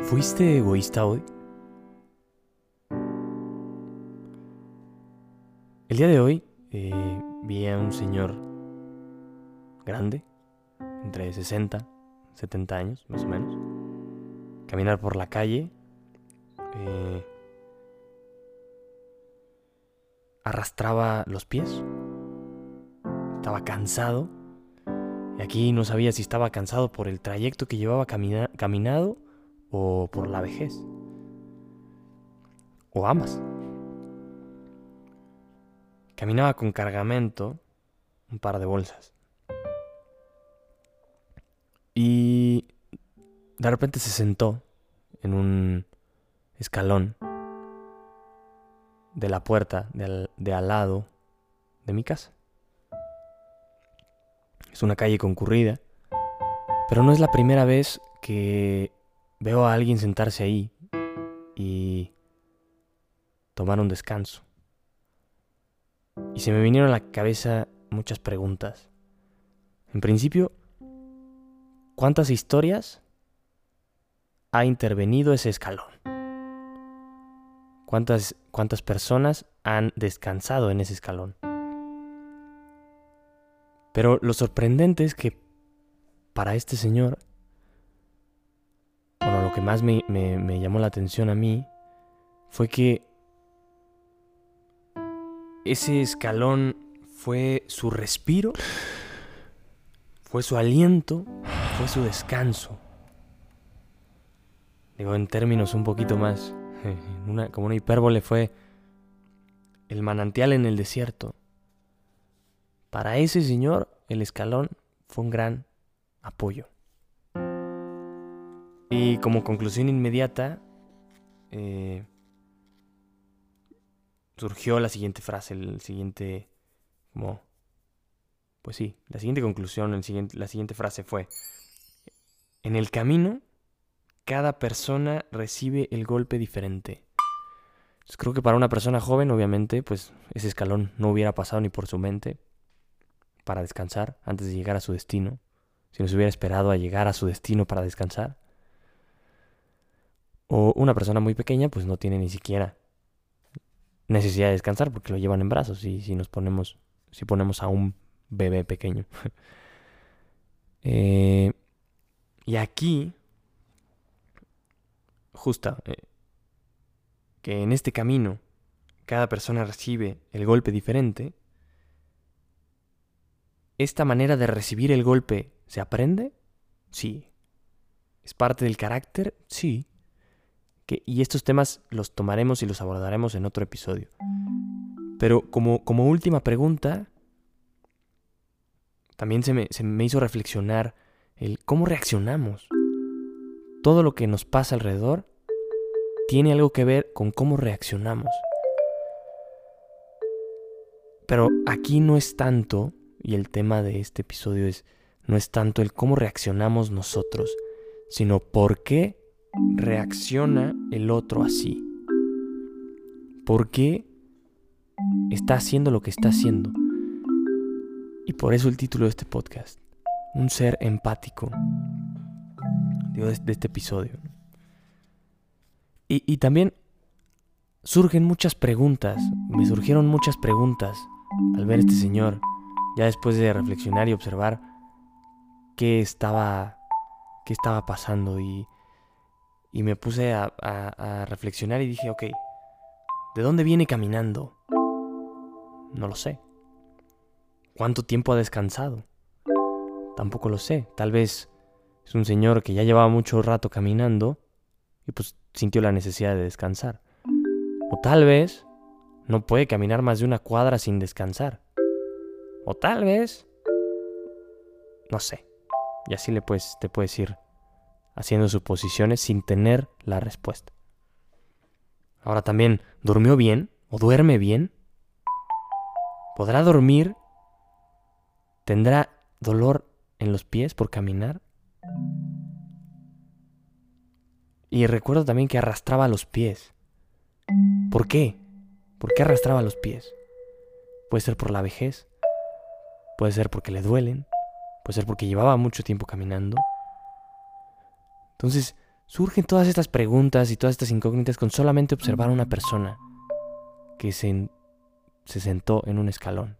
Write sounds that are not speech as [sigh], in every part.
¿Fuiste egoísta hoy? El día de hoy eh, vi a un señor grande, entre 60, 70 años más o menos, caminar por la calle, eh, arrastraba los pies, estaba cansado, y aquí no sabía si estaba cansado por el trayecto que llevaba caminado o por la vejez, o ambas. Caminaba con cargamento, un par de bolsas. Y de repente se sentó en un escalón de la puerta de al, lado de mi casa. Es una calle concurrida, pero no es la primera vez que veo a alguien sentarse ahí y tomar un descanso. Y se me vinieron a la cabeza muchas preguntas. En principio, ¿cuántas historias ha intervenido ese escalón? ¿Cuántas, cuántas personas han descansado en ese escalón? Pero lo sorprendente es que para este señor, que más me, me llamó la atención a mí fue que ese escalón fue su respiro, fue su aliento, fue su descanso. Digo, en términos un poquito más, [laughs] como una hipérbole, fue el manantial en el desierto. Para ese señor, el escalón fue un gran apoyo. Y como conclusión inmediata, eh, surgió la siguiente frase, el siguiente, como, pues sí, la siguiente conclusión, el siguiente, la siguiente frase fue, en el camino, cada persona recibe el golpe diferente. creo que para una persona joven, obviamente, pues ese escalón no hubiera pasado ni por su mente para descansar antes de llegar a su destino, si no se hubiera esperado a llegar a su destino para descansar. O una persona muy pequeña, pues no tiene ni siquiera necesidad de descansar porque lo llevan en brazos y si nos ponemos, si ponemos a un bebé pequeño. [laughs] Eh, y aquí, justo, eh, que en este camino cada persona recibe el golpe diferente, ¿esta manera de recibir el golpe se aprende? Sí. ¿Es parte del carácter? Sí y estos temas los tomaremos y los abordaremos en otro episodio. Pero como, como última pregunta, también se me, se me hizo reflexionar el cómo reaccionamos. Todo lo que nos pasa alrededor tiene algo que ver con cómo reaccionamos. Pero aquí no es tanto, y el tema de este episodio es, no es tanto el cómo reaccionamos nosotros, sino por qué reacciona el otro así? ¿Por qué está haciendo lo que está haciendo? Y por eso el título de este podcast, un ser empático, de, este episodio. Y, y también surgen muchas preguntas, me surgieron muchas preguntas al ver a este señor, ya después de reflexionar y observar qué estaba, qué estaba pasando y y me puse a, reflexionar y dije, ok, ¿de dónde viene caminando? No lo sé. ¿Cuánto tiempo ha descansado? Tampoco lo sé. Tal vez es un señor que ya llevaba mucho rato caminando y pues sintió la necesidad de descansar. O tal vez no puede caminar más de una cuadra sin descansar. O tal vez... No sé. Y así le puedes, te puedes ir haciendo suposiciones sin tener la respuesta. Ahora también, ¿durmió bien o duerme bien? ¿Podrá dormir? ¿Tendrá dolor en los pies por caminar? Y recuerdo también que arrastraba los pies. ¿Por qué? ¿Por qué arrastraba los pies? Puede ser por la vejez, puede ser porque le duelen, puede ser porque llevaba mucho tiempo caminando, entonces, surgen todas estas preguntas y todas estas incógnitas con solamente observar a una persona que se, se sentó en un escalón.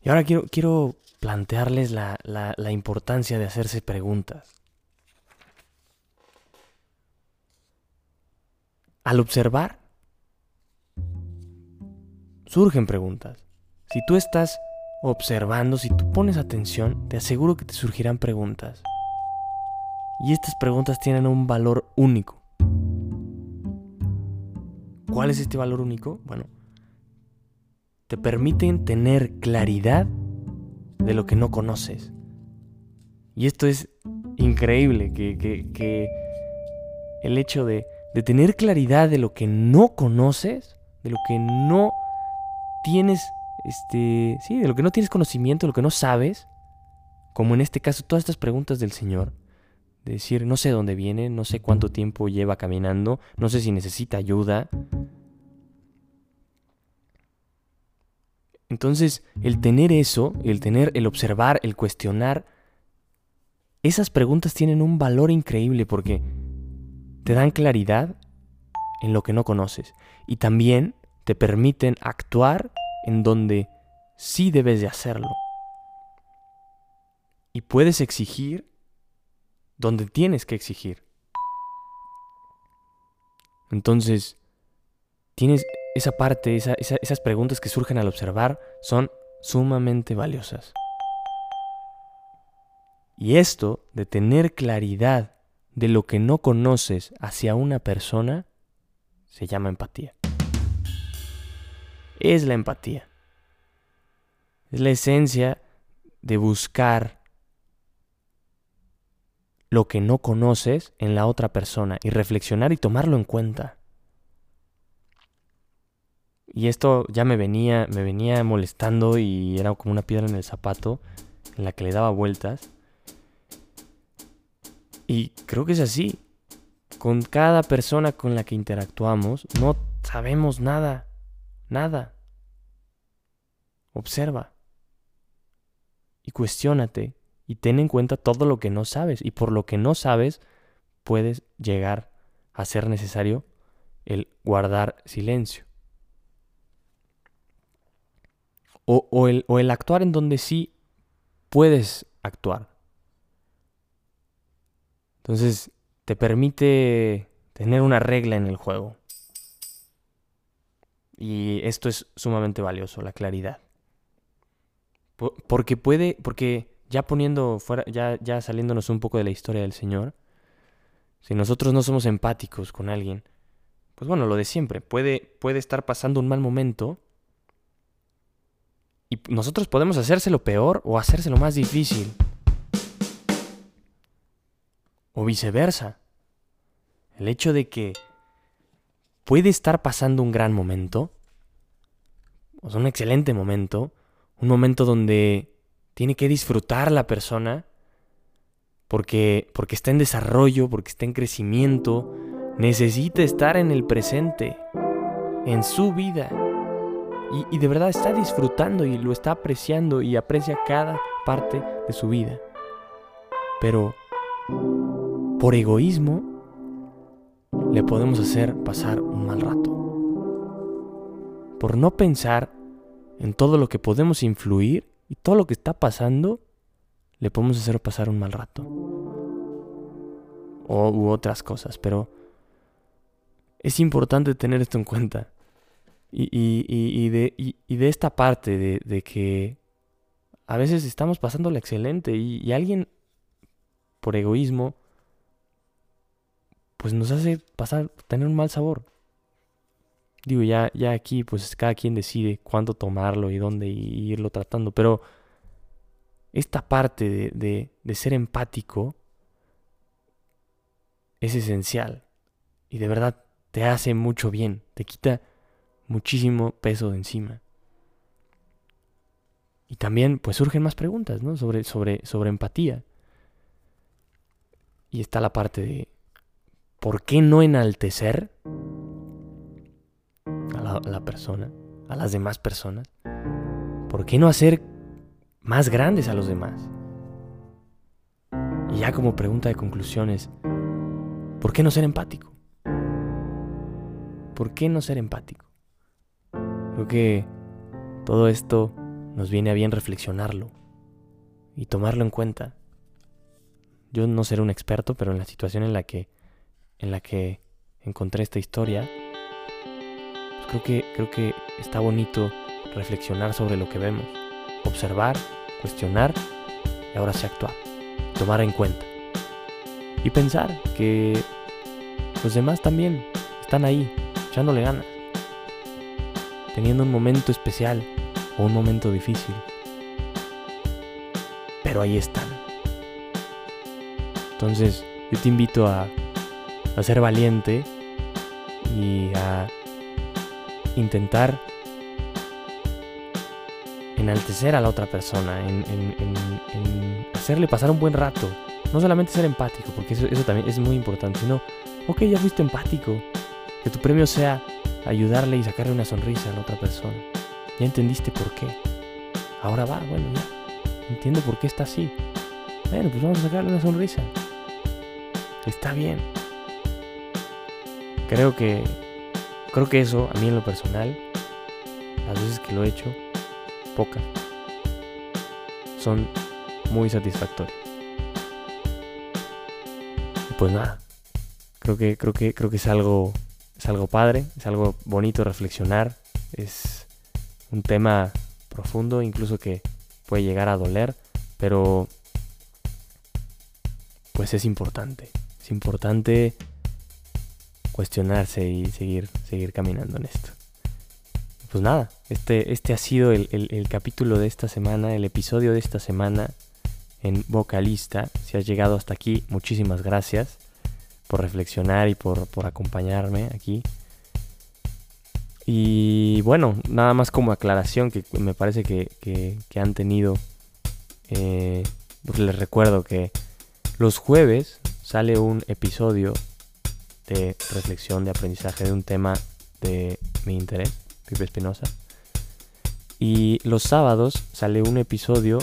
Y ahora quiero, quiero plantearles la, la, la importancia de hacerse preguntas. Al observar, surgen preguntas. Si tú estás observando, si tú pones atención, te aseguro que te surgirán preguntas. Y estas preguntas tienen un valor único. ¿Cuál es este valor único? Bueno, te permiten tener claridad de lo que no conoces. Y esto es increíble, que, el hecho de, de tener claridad de lo que no conoces, de lo que no tienes, este, sí, de lo que no tienes conocimiento, de lo que no sabes, como en este caso todas estas preguntas del Señor, de decir, no sé dónde viene, no sé cuánto tiempo lleva caminando, no sé si necesita ayuda. Entonces, el tener eso, el tener, el observar, el cuestionar, esas preguntas tienen un valor increíble porque te dan claridad en lo que no conoces y también te permiten actuar en donde sí debes de hacerlo. Y puedes exigir donde tienes que exigir. Entonces, tienes esa parte, esas preguntas que surgen al observar son sumamente valiosas. Y esto de tener claridad de lo que no conoces hacia una persona se llama empatía. Es la empatía. Es la esencia de buscar lo que no conoces en la otra persona y reflexionar y tomarlo en cuenta. Y esto ya me venía, me venía molestando y era como una piedra en el zapato en la que le daba vueltas. Y creo que es así. Con cada persona con la que interactuamos no sabemos nada, nada. Observa y cuestiónate y ten en cuenta todo lo que no sabes. Y por lo que no sabes, puedes llegar a ser necesario el guardar silencio. O, o el actuar en donde sí puedes actuar. Entonces, te permite tener una regla en el juego. Y esto es sumamente valioso, la claridad. Porque puede, porque ya poniendo fuera, ya, ya saliéndonos un poco de la historia del Señor, si nosotros no somos empáticos con alguien, pues bueno, lo de siempre, puede, puede estar pasando un mal momento y nosotros podemos hacérselo peor o hacérselo más difícil. O viceversa. El hecho de que puede estar pasando un gran momento, o sea, un excelente momento, un momento donde tiene que disfrutar la persona porque, porque está en desarrollo, porque está en crecimiento, necesita estar en el presente, en su vida. Y, y, de verdad está disfrutando y lo está apreciando y aprecia cada parte de su vida. Pero por egoísmo le podemos hacer pasar un mal rato. Por no pensar en todo lo que podemos influir y todo lo que está pasando, le podemos hacer pasar un mal rato. O u otras cosas, pero es importante tener esto en cuenta. Y, y, y, de, y de, esta parte de, de, que a veces estamos pasándola excelente y, alguien, por egoísmo, pues nos hace pasar, tener un mal sabor. Digo, ya, ya aquí pues cada quien decide cuándo tomarlo y dónde irlo tratando, pero esta parte de, de ser empático es esencial y de verdad te hace mucho bien, te quita muchísimo peso de encima. Y también pues surgen más preguntas, ¿no? Sobre, sobre, sobre empatía. Y está la parte de ¿por qué no enaltecer a la, persona, a las demás personas? ¿Por qué no hacer más grandes a los demás? Y ya como pregunta de conclusiones, ¿por qué no ser empático? ¿Por qué no ser empático? Creo que todo esto nos viene a bien reflexionarlo y tomarlo en cuenta. Yo no seré un experto, pero en la situación en la que en la que encontré esta historia, pues creo que creo que está bonito reflexionar sobre lo que vemos, observar, cuestionar y ahora se actuar, tomar en cuenta y pensar que los demás también están ahí, echándole ganas, teniendo un momento especial o un momento difícil, pero ahí están. Entonces, yo te invito a, a ser valiente y a intentar enaltecer a la otra persona, en, hacerle pasar un buen rato. No solamente ser empático, porque eso, eso también es muy importante, sino, ok, ya fuiste empático, que tu premio sea ayudarle y sacarle una sonrisa a la otra persona. Ya entendiste por qué. Ahora va, bueno, ya. Entiendo por qué está así. Bueno, pues vamos a sacarle una sonrisa. Está bien. Creo que creo que eso a mí en lo personal las veces que lo he hecho pocas, son muy satisfactorias. Pues nada, creo que, creo que, creo que es algo, es algo padre, es algo bonito reflexionar, es un tema profundo, incluso que puede llegar a doler, pero pues es importante, es importante cuestionarse y seguir, seguir caminando en esto pues nada, este, este ha sido el, capítulo de esta semana, el episodio de esta semana en Vocalista. Si has llegado hasta aquí, muchísimas gracias por reflexionar y por, acompañarme aquí. Y bueno, nada más como aclaración que me parece que, han tenido, eh, pues les recuerdo que los jueves sale un episodio de reflexión, de aprendizaje de un tema de mi interés Pipe Espinosa. Y los sábados sale un episodio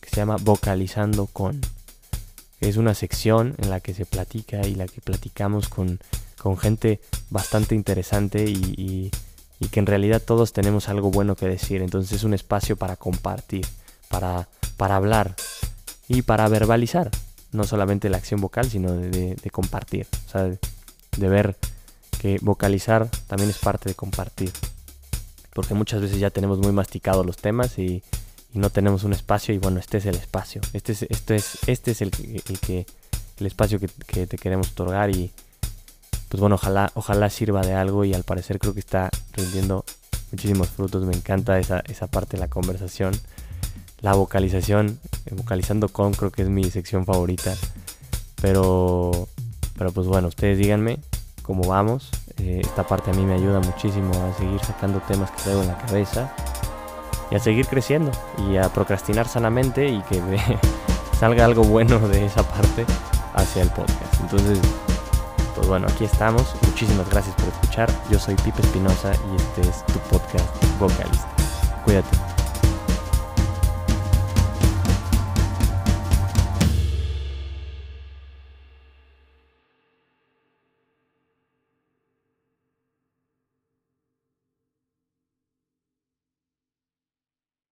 que se llama Vocalizando con. Es una sección en la que se platica y la que platicamos con, con gente bastante interesante y, y, que en realidad todos tenemos algo bueno que decir. Entonces es un espacio para compartir, para, para hablar y para verbalizar. No solamente la acción vocal, sino de, de compartir. O sea, de ver que vocalizar también es parte de compartir. Porque muchas veces ya tenemos muy masticados los temas y, no tenemos un espacio y bueno, este es el espacio, este es, este es, este es el, que, el espacio que, te queremos otorgar y pues bueno, ojalá, ojalá sirva de algo y al parecer creo que está rindiendo muchísimos frutos, me encanta esa, esa parte de la conversación, la vocalización, eh, vocalizando con creo que es mi sección favorita, pero, pero pues bueno, ustedes díganme cómo vamos, eh, esta parte a mí me ayuda muchísimo a seguir sacando temas que traigo en la cabeza y a seguir creciendo y a procrastinar sanamente y que [laughs] salga algo bueno de esa parte hacia el podcast. Entonces, pues bueno, aquí estamos. Muchísimas gracias por escuchar. Yo soy Pipe Espinosa y este es tu podcast vocalista. Cuídate.